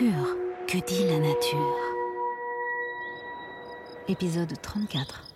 Que dit la nature Épisode 34.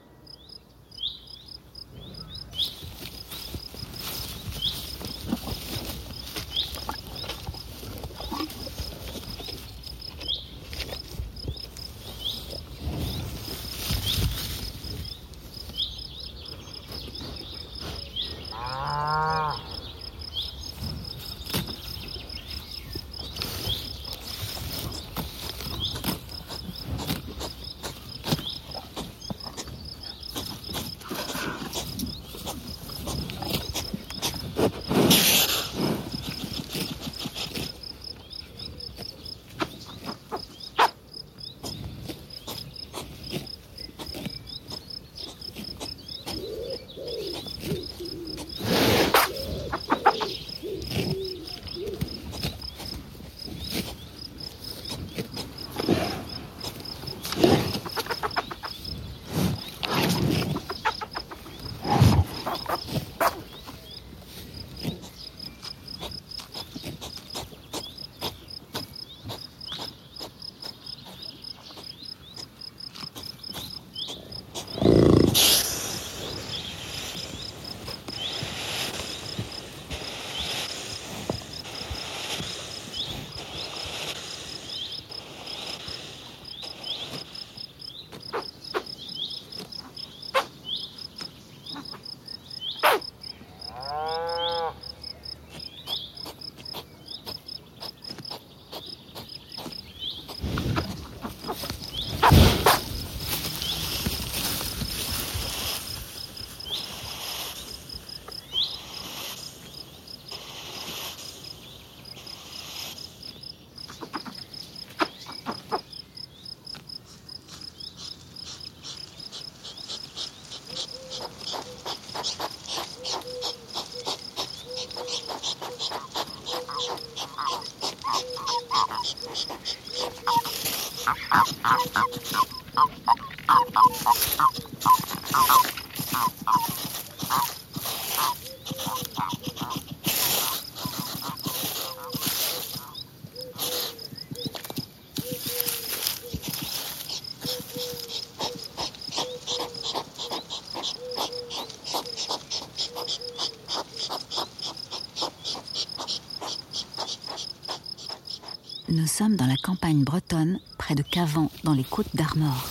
Nous sommes dans la campagne bretonne, près de Cavan, dans les côtes d'Armor.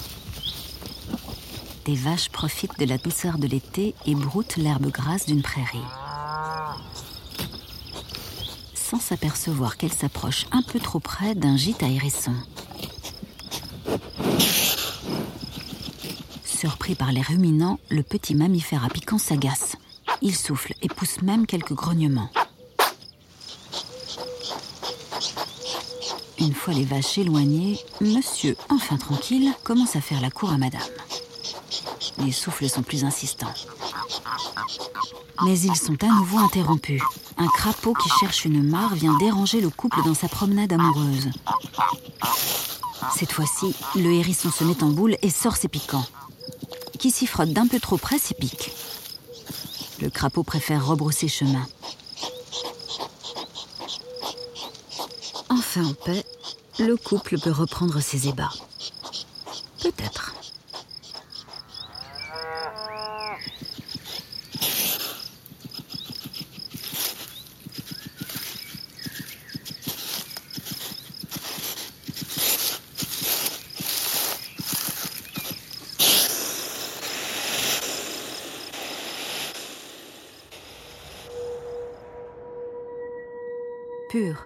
Des vaches profitent de la douceur de l'été et broutent l'herbe grasse d'une prairie. Sans s'apercevoir qu'elles s'approchent un peu trop près d'un gîte à hérissons. Surpris par les ruminants, le petit mammifère à piquant s'agace. Il souffle et pousse même quelques grognements. Une fois les vaches éloignées, monsieur, enfin tranquille, commence à faire la cour à madame. Les souffles sont plus insistants. Mais ils sont à nouveau interrompus. Un crapaud qui cherche une mare vient déranger le couple dans sa promenade amoureuse. Cette fois-ci, le hérisson se met en boule et sort ses piquants. Qui s'y frotte d'un peu trop près s'y pique. Le crapaud préfère rebrousser chemin. Enfin en paix, le couple peut reprendre ses ébats. Peut-être. Pur,